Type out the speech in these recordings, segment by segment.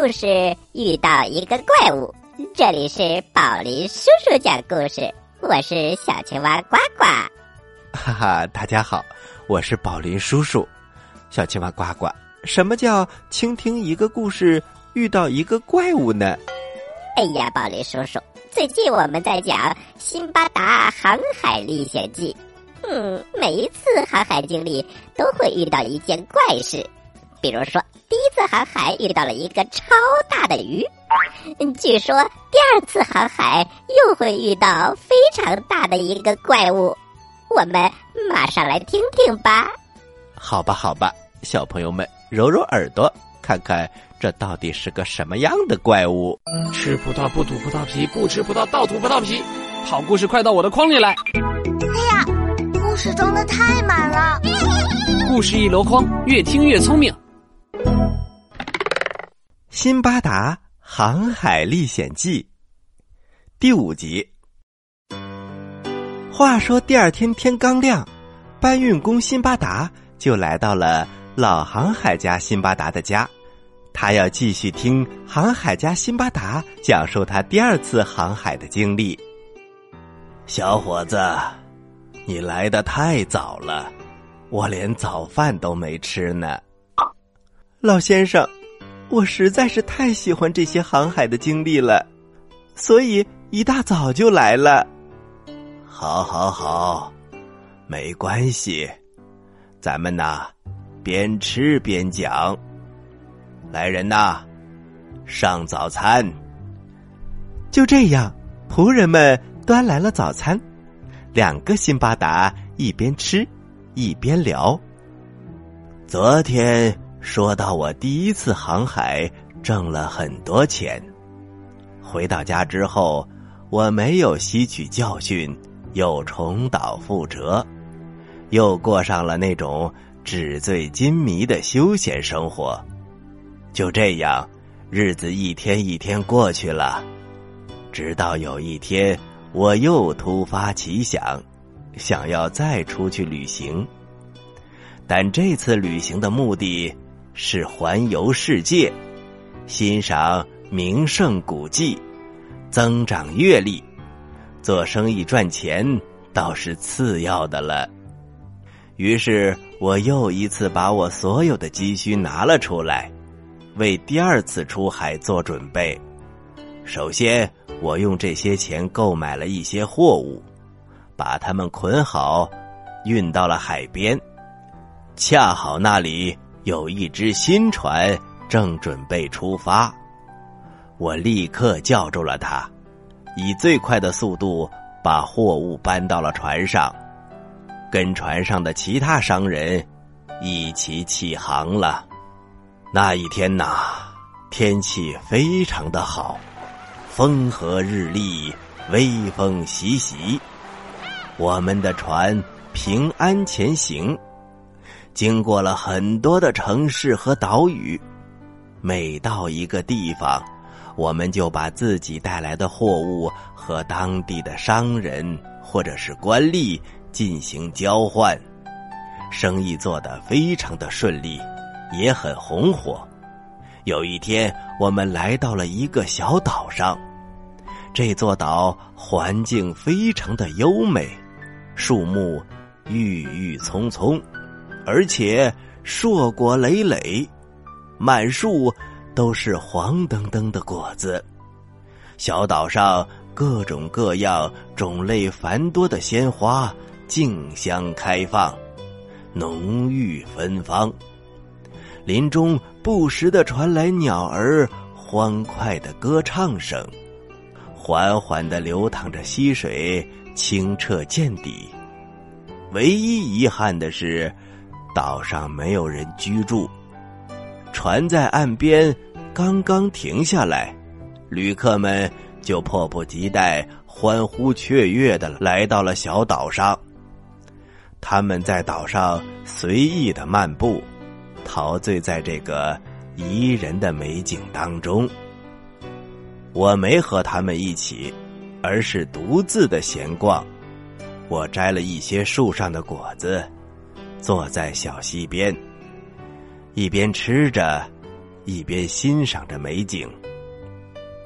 故事，遇到一个怪物。这里是宝林叔叔讲故事，我是小青蛙呱呱。哈哈，大家好，我是宝林叔叔。小青蛙呱呱，什么叫倾听一个故事，遇到一个怪物呢？哎呀，宝林叔叔，最近我们在讲《辛巴达航海历险记》。嗯，每一次航海经历都会遇到一件怪事，比如说第一次航海遇到了一个超大的鱼，据说第二次航海又会遇到非常大的一个怪物。我们马上来听听吧。好吧，好吧，小朋友们揉揉耳朵，看看这到底是个什么样的怪物。吃葡萄不吐葡萄皮，不吃葡萄倒吐葡萄皮。好故事快到我的筐里来。哎呀！故事装的太满了，故事一箩筐，越听越聪明。《辛巴达航海历险记》第五集。话说第二天天刚亮，搬运工辛巴达就来到了老航海家辛巴达的家，他要继续听航海家辛巴达讲述他第二次航海的经历。小伙子。你来的太早了，我连早饭都没吃呢。老先生，我实在是太喜欢这些航海的经历了，所以一大早就来了。好，好，好，没关系，咱们呐，边吃边讲。来人呐，上早餐。就这样，仆人们端来了早餐。两个辛巴达一边吃，一边聊。昨天说到我第一次航海挣了很多钱，回到家之后，我没有吸取教训，又重蹈覆辙，又过上了那种纸醉金迷的休闲生活。就这样，日子一天一天过去了，直到有一天。我又突发奇想，想要再出去旅行，但这次旅行的目的是环游世界，欣赏名胜古迹，增长阅历，做生意赚钱倒是次要的了。于是我又一次把我所有的积蓄拿了出来，为第二次出海做准备。首先。我用这些钱购买了一些货物，把它们捆好，运到了海边。恰好那里有一只新船正准备出发，我立刻叫住了他，以最快的速度把货物搬到了船上，跟船上的其他商人一起起航了。那一天呐，天气非常的好。风和日丽，微风习习，我们的船平安前行，经过了很多的城市和岛屿。每到一个地方，我们就把自己带来的货物和当地的商人或者是官吏进行交换，生意做得非常的顺利，也很红火。有一天，我们来到了一个小岛上。这座岛环境非常的优美，树木郁郁葱葱，而且硕果累累，满树都是黄澄澄的果子。小岛上各种各样、种类繁多的鲜花竞相开放，浓郁芬芳。林中不时的传来鸟儿欢快的歌唱声。缓缓的流淌着溪水，清澈见底。唯一遗憾的是，岛上没有人居住。船在岸边刚刚停下来，旅客们就迫不及待、欢呼雀跃的来到了小岛上。他们在岛上随意的漫步，陶醉在这个宜人的美景当中。我没和他们一起，而是独自的闲逛。我摘了一些树上的果子，坐在小溪边，一边吃着，一边欣赏着美景。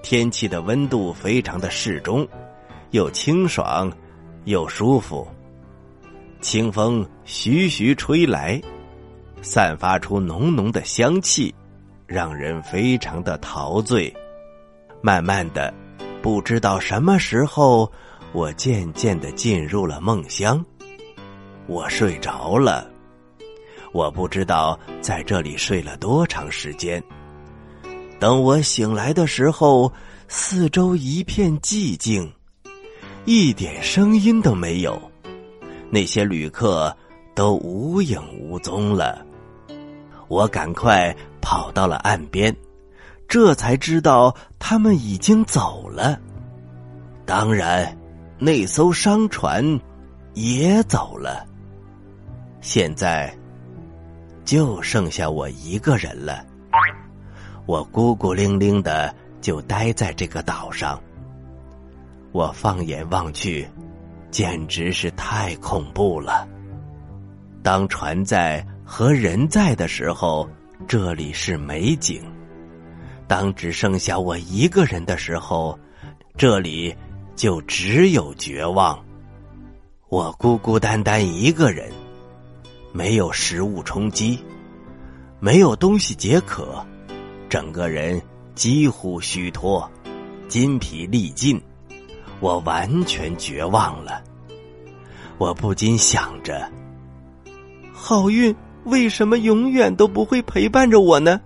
天气的温度非常的适中，又清爽，又舒服。清风徐徐吹来，散发出浓浓的香气，让人非常的陶醉。慢慢的，不知道什么时候，我渐渐的进入了梦乡。我睡着了，我不知道在这里睡了多长时间。等我醒来的时候，四周一片寂静，一点声音都没有。那些旅客都无影无踪了，我赶快跑到了岸边，这才知道他们已经走了。当然，那艘商船也走了。现在就剩下我一个人了，我孤孤零零的就待在这个岛上。我放眼望去。简直是太恐怖了！当船在和人在的时候，这里是美景；当只剩下我一个人的时候，这里就只有绝望。我孤孤单单一个人，没有食物充饥，没有东西解渴，整个人几乎虚脱，筋疲力尽。我完全绝望了，我不禁想着：好运为什么永远都不会陪伴着我呢？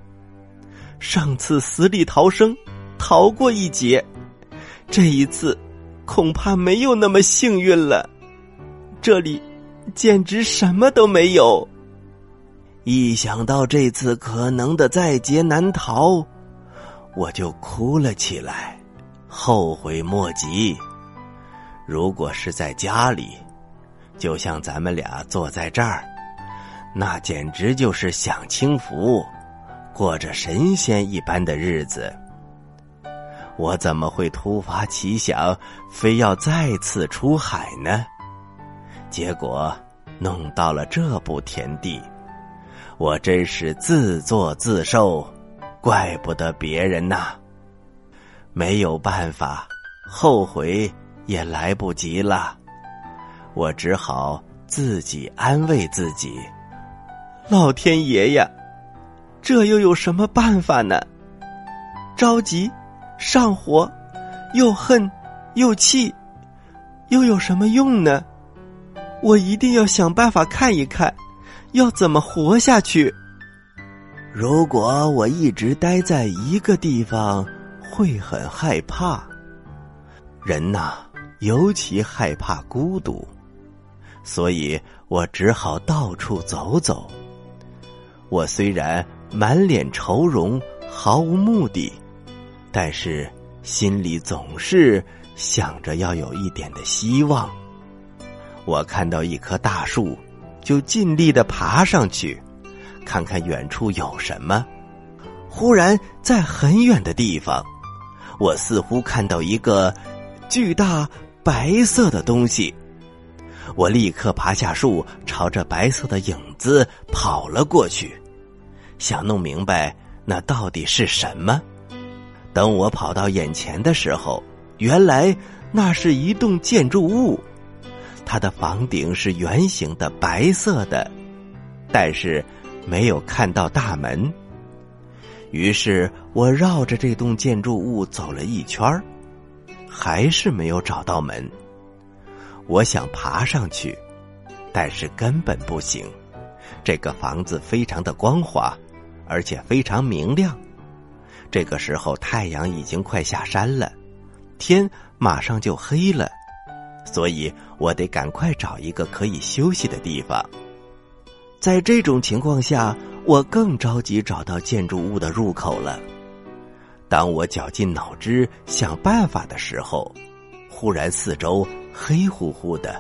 上次死里逃生，逃过一劫，这一次恐怕没有那么幸运了。这里简直什么都没有。一想到这次可能的在劫难逃，我就哭了起来。后悔莫及。如果是在家里，就像咱们俩坐在这儿，那简直就是享清福，过着神仙一般的日子。我怎么会突发奇想，非要再次出海呢？结果弄到了这步田地，我真是自作自受，怪不得别人呐。没有办法，后悔也来不及了，我只好自己安慰自己：“老天爷呀，这又有什么办法呢？着急、上火、又恨又气，又有什么用呢？我一定要想办法看一看，要怎么活下去。如果我一直待在一个地方。”会很害怕，人呐，尤其害怕孤独，所以我只好到处走走。我虽然满脸愁容，毫无目的，但是心里总是想着要有一点的希望。我看到一棵大树，就尽力的爬上去，看看远处有什么。忽然，在很远的地方。我似乎看到一个巨大白色的东西，我立刻爬下树，朝着白色的影子跑了过去，想弄明白那到底是什么。等我跑到眼前的时候，原来那是一栋建筑物，它的房顶是圆形的白色的，但是没有看到大门。于是我绕着这栋建筑物走了一圈还是没有找到门。我想爬上去，但是根本不行。这个房子非常的光滑，而且非常明亮。这个时候太阳已经快下山了，天马上就黑了，所以我得赶快找一个可以休息的地方。在这种情况下。我更着急找到建筑物的入口了。当我绞尽脑汁想办法的时候，忽然四周黑乎乎的，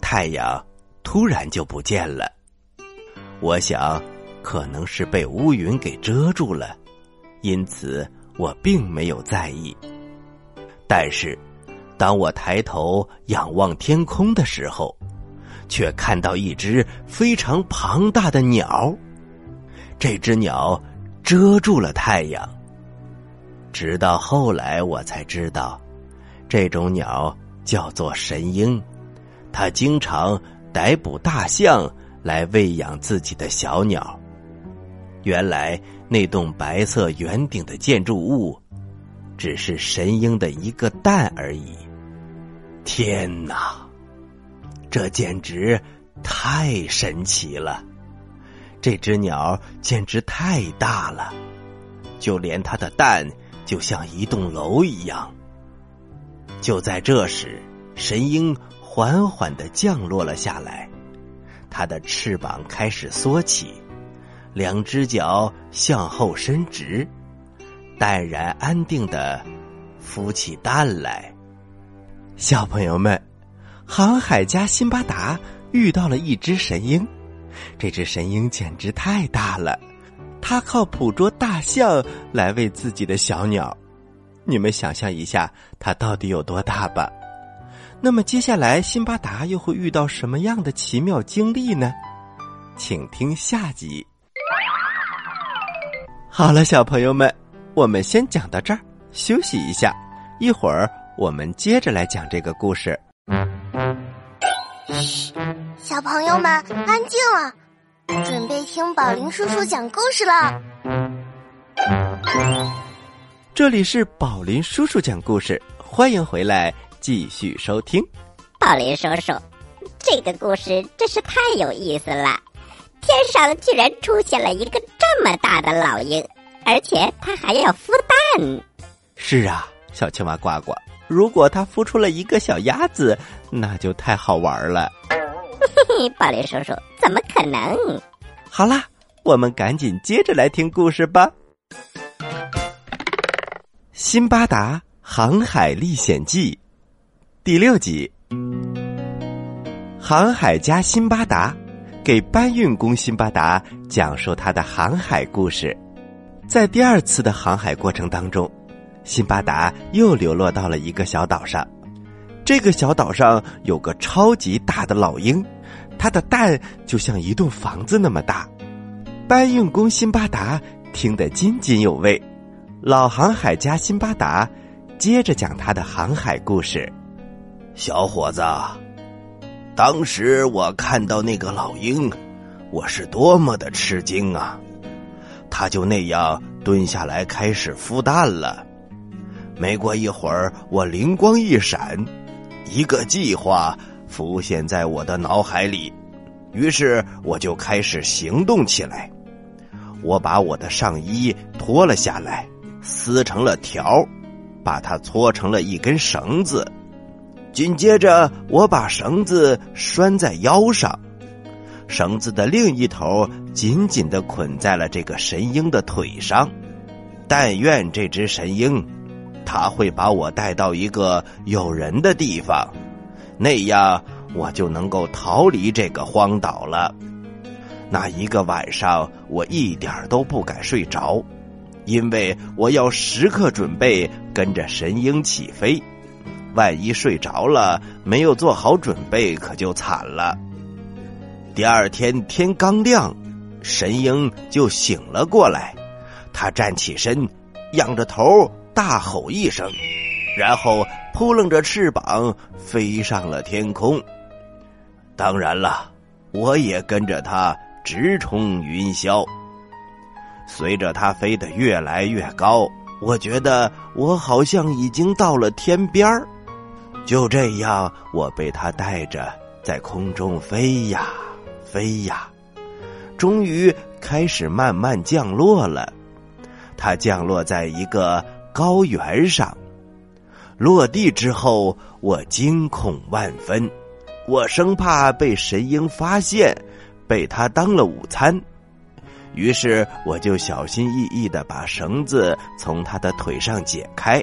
太阳突然就不见了。我想，可能是被乌云给遮住了，因此我并没有在意。但是，当我抬头仰望天空的时候，却看到一只非常庞大的鸟。这只鸟遮住了太阳。直到后来，我才知道，这种鸟叫做神鹰，它经常逮捕大象来喂养自己的小鸟。原来那栋白色圆顶的建筑物，只是神鹰的一个蛋而已。天哪，这简直太神奇了！这只鸟简直太大了，就连它的蛋。就像一栋楼一样。就在这时，神鹰缓缓的降落了下来，它的翅膀开始缩起，两只脚向后伸直，淡然安定的孵起蛋来。小朋友们，航海家辛巴达遇到了一只神鹰，这只神鹰简直太大了。它靠捕捉大象来喂自己的小鸟，你们想象一下，它到底有多大吧？那么接下来，辛巴达又会遇到什么样的奇妙经历呢？请听下集。好了，小朋友们，我们先讲到这儿，休息一下，一会儿我们接着来讲这个故事。嘘，小朋友们，安静了。准备听宝林叔叔讲故事了。这里是宝林叔叔讲故事，欢迎回来继续收听。宝林叔叔，这个故事真是太有意思了！天上居然出现了一个这么大的老鹰，而且它还要孵蛋。是啊，小青蛙呱呱，如果它孵出了一个小鸭子，那就太好玩了。嘿嘿，宝林叔叔，怎么可能？好啦，我们赶紧接着来听故事吧。《辛巴达航海历险记》第六集，航海家辛巴达给搬运工辛巴达讲述他的航海故事。在第二次的航海过程当中，辛巴达又流落到了一个小岛上。这个小岛上有个超级大的老鹰。它的蛋就像一栋房子那么大，搬运工辛巴达听得津津有味。老航海家辛巴达接着讲他的航海故事。小伙子，当时我看到那个老鹰，我是多么的吃惊啊！他就那样蹲下来开始孵蛋了。没过一会儿，我灵光一闪，一个计划。浮现在我的脑海里，于是我就开始行动起来。我把我的上衣脱了下来，撕成了条，把它搓成了一根绳子。紧接着，我把绳子拴在腰上，绳子的另一头紧紧的捆在了这个神鹰的腿上。但愿这只神鹰，他会把我带到一个有人的地方。那样我就能够逃离这个荒岛了。那一个晚上，我一点都不敢睡着，因为我要时刻准备跟着神鹰起飞。万一睡着了，没有做好准备，可就惨了。第二天天刚亮，神鹰就醒了过来，他站起身，仰着头大吼一声。然后扑棱着翅膀飞上了天空。当然了，我也跟着它直冲云霄。随着它飞得越来越高，我觉得我好像已经到了天边儿。就这样，我被它带着在空中飞呀飞呀，终于开始慢慢降落了。它降落在一个高原上。落地之后，我惊恐万分，我生怕被神鹰发现，被他当了午餐。于是，我就小心翼翼的把绳子从他的腿上解开，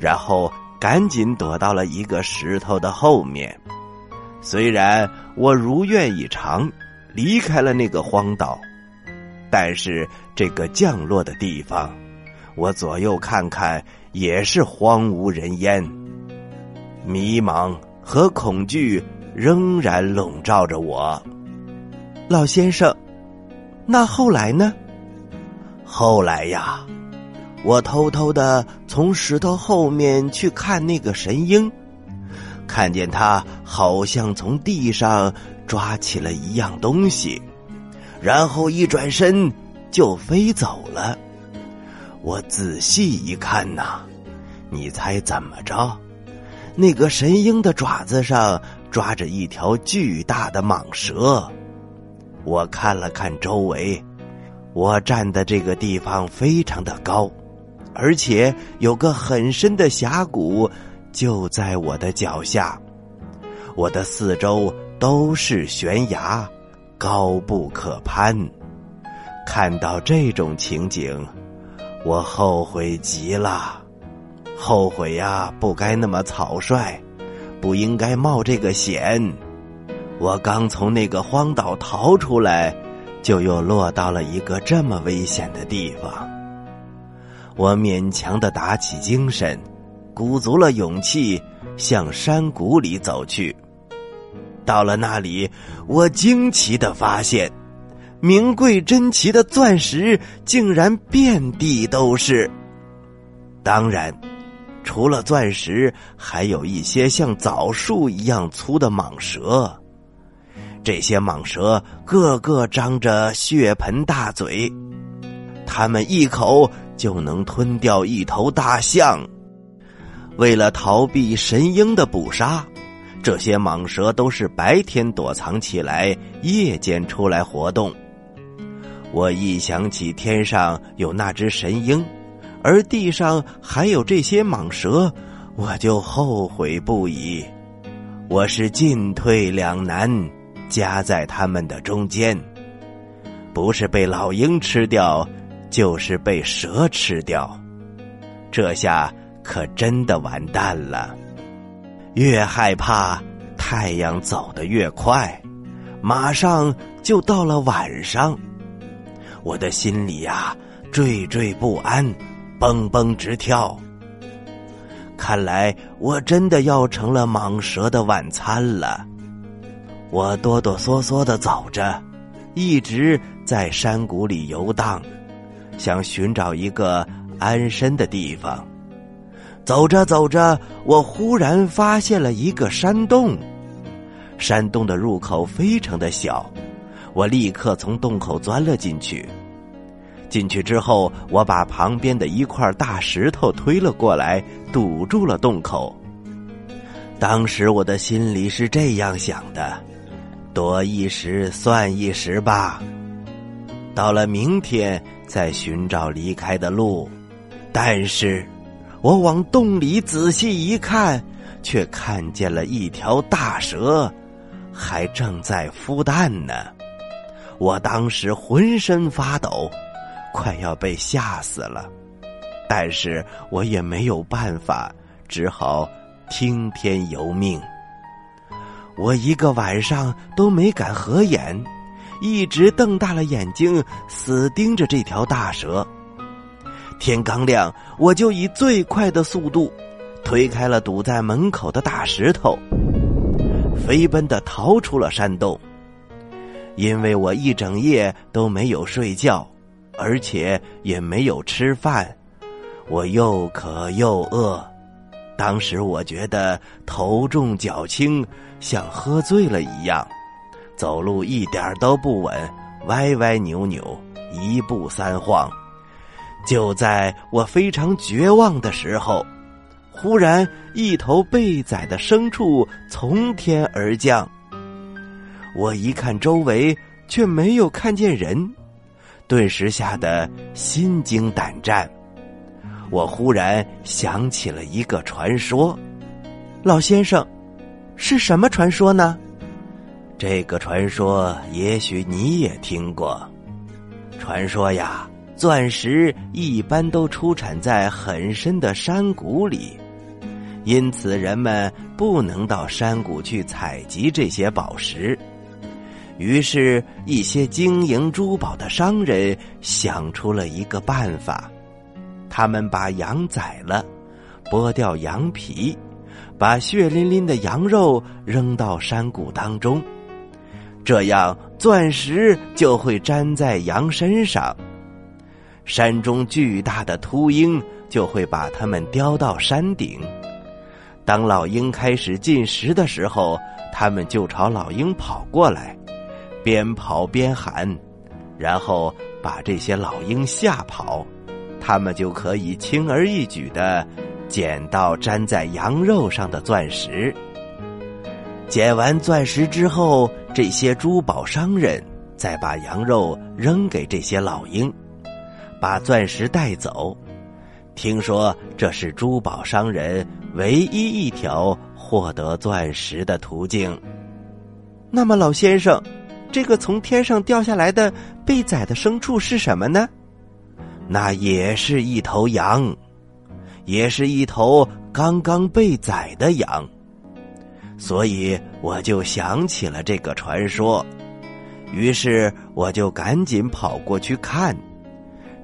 然后赶紧躲到了一个石头的后面。虽然我如愿以偿离开了那个荒岛，但是这个降落的地方，我左右看看。也是荒无人烟，迷茫和恐惧仍然笼罩着我。老先生，那后来呢？后来呀，我偷偷的从石头后面去看那个神鹰，看见他好像从地上抓起了一样东西，然后一转身就飞走了。我仔细一看呐，你猜怎么着？那个神鹰的爪子上抓着一条巨大的蟒蛇。我看了看周围。我站的这个地方非常的高，而且有个很深的峡谷就在我的脚下，我的四周都是悬崖，高不可攀。看到这种情景，我后悔极了，后悔呀，不该那么草率，不应该冒这个险。我刚从那个荒岛逃出来。就又落到了一个这么危险的地方。我勉强的打起精神，鼓足了勇气，向山谷里走去。到了那里，我惊奇的发现，名贵珍奇的钻石竟然遍地都是。当然，除了钻石，还有一些像枣树一样粗的蟒蛇。这些蟒蛇个个张着血盆大嘴，它们一口就能吞掉一头大象。为了逃避神鹰的捕杀，这些蟒蛇都是白天躲藏起来，夜间出来活动。我一想起天上有那只神鹰，而地上还有这些蟒蛇，我就后悔不已。我是进退两难。夹在他们的中间，不是被老鹰吃掉，就是被蛇吃掉。这下可真的完蛋了。越害怕，太阳走得越快，马上就到了晚上。我的心里呀，惴惴不安，蹦蹦直跳。看来我真的要成了蟒蛇的晚餐了。我哆哆嗦嗦的走着，一直在山谷里游荡，想寻找一个安身的地方。走着走着，我忽然发现了一个山洞。山洞的入口非常的小，我立刻从洞口钻了进去。进去之后，我把旁边的一块大石头推了过来，堵住了洞口。当时我的心里是这样想的。躲一时算一时吧，到了明天再寻找离开的路。但是，我往洞里仔细一看，却看见了一条大蛇，还正在孵蛋呢。我当时浑身发抖，快要被吓死了。但是我也没有办法，只好听天由命。我一个晚上都没敢合眼，一直瞪大了眼睛，死盯着这条大蛇。天刚亮，我就以最快的速度推开了堵在门口的大石头，飞奔的逃出了山洞。因为我一整夜都没有睡觉，而且也没有吃饭，我又渴又饿。当时我觉得头重脚轻，像喝醉了一样，走路一点都不稳，歪歪扭扭，一步三晃。就在我非常绝望的时候，忽然一头被宰的牲畜从天而降。我一看周围，却没有看见人，顿时吓得心惊胆战。我忽然想起了一个传说，老先生，是什么传说呢？这个传说也许你也听过。传说呀，钻石一般都出产在很深的山谷里，因此人们不能到山谷去采集这些宝石。于是，一些经营珠宝的商人想出了一个办法。他们把羊宰了，剥掉羊皮，把血淋淋的羊肉扔到山谷当中，这样钻石就会粘在羊身上。山中巨大的秃鹰就会把它们叼到山顶。当老鹰开始进食的时候，它们就朝老鹰跑过来，边跑边喊，然后把这些老鹰吓跑，他们就可以轻而易举的捡到粘在羊肉上的钻石。捡完钻石之后，这些珠宝商人再把羊肉扔给这些老鹰，把钻石带走。听说这是珠宝商人唯一一条获得钻石的途径。那么，老先生，这个从天上掉下来的被宰的牲畜是什么呢？那也是一头羊，也是一头刚刚被宰的羊。所以我就想起了这个传说，于是我就赶紧跑过去看，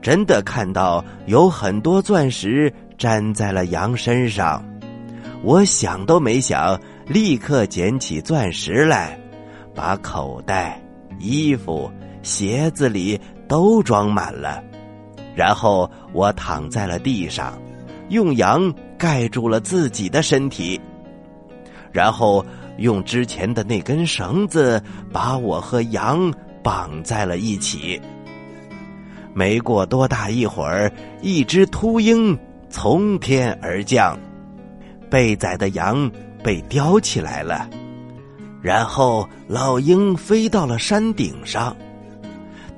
真的看到有很多钻石粘在了羊身上。我想都没想，立刻捡起钻石来，把口袋、衣服、鞋子里都装满了，然后我躺在了地上，用羊盖住了自己的身体。然后用之前的那根绳子把我和羊绑在了一起。没过多大一会儿，一只秃鹰从天而降，被宰的羊被叼起来了。然后老鹰飞到了山顶上，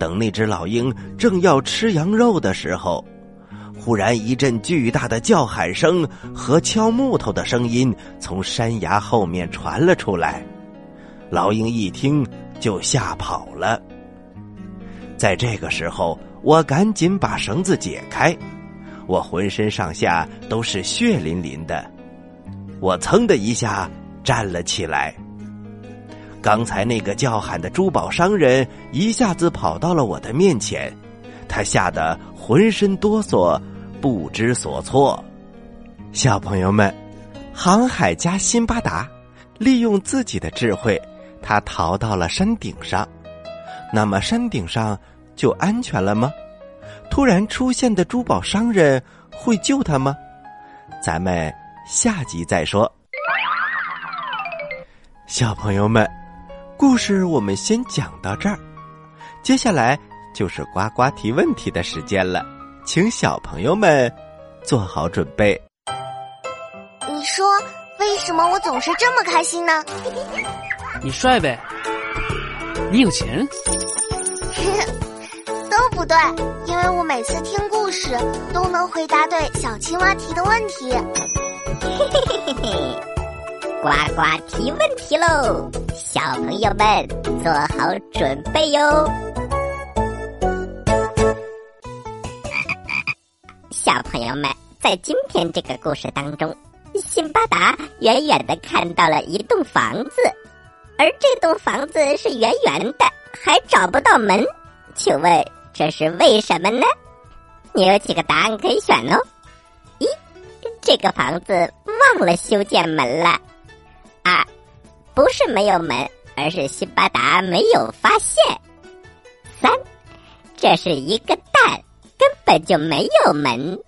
等那只老鹰正要吃羊肉的时候。忽然，一阵巨大的叫喊声和敲木头的声音从山崖后面传了出来。老鹰一听，就吓跑了。在这个时候，我赶紧把绳子解开，我浑身上下都是血淋淋的。我噌的一下站了起来。刚才那个叫喊的珠宝商人一下子跑到了我的面前，他吓得浑身哆嗦。不知所措，小朋友们，航海家辛巴达利用自己的智慧，他逃到了山顶上。那么山顶上就安全了吗？突然出现的珠宝商人会救他吗？咱们下集再说。小朋友们，故事我们先讲到这儿，接下来就是呱呱提问题的时间了。请小朋友们做好准备。你说为什么我总是这么开心呢？你帅呗，你有钱，都不对，因为我每次听故事都能回答对小青蛙提的问题。嘿嘿嘿嘿嘿，呱呱提问题喽，小朋友们做好准备哟。小朋友们，在今天这个故事当中，辛巴达远远的看到了一栋房子，而这栋房子是圆圆的，还找不到门。请问这是为什么呢？你有几个答案可以选哦。一，这个房子忘了修建门了。不是没有门，而是辛巴达没有发现。三，这是一个蛋。根本就没有门。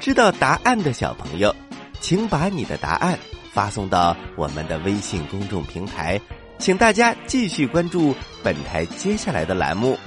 知道答案的小朋友，请把你的答案发送到我们的微信公众平台，请大家继续关注本台接下来的栏目。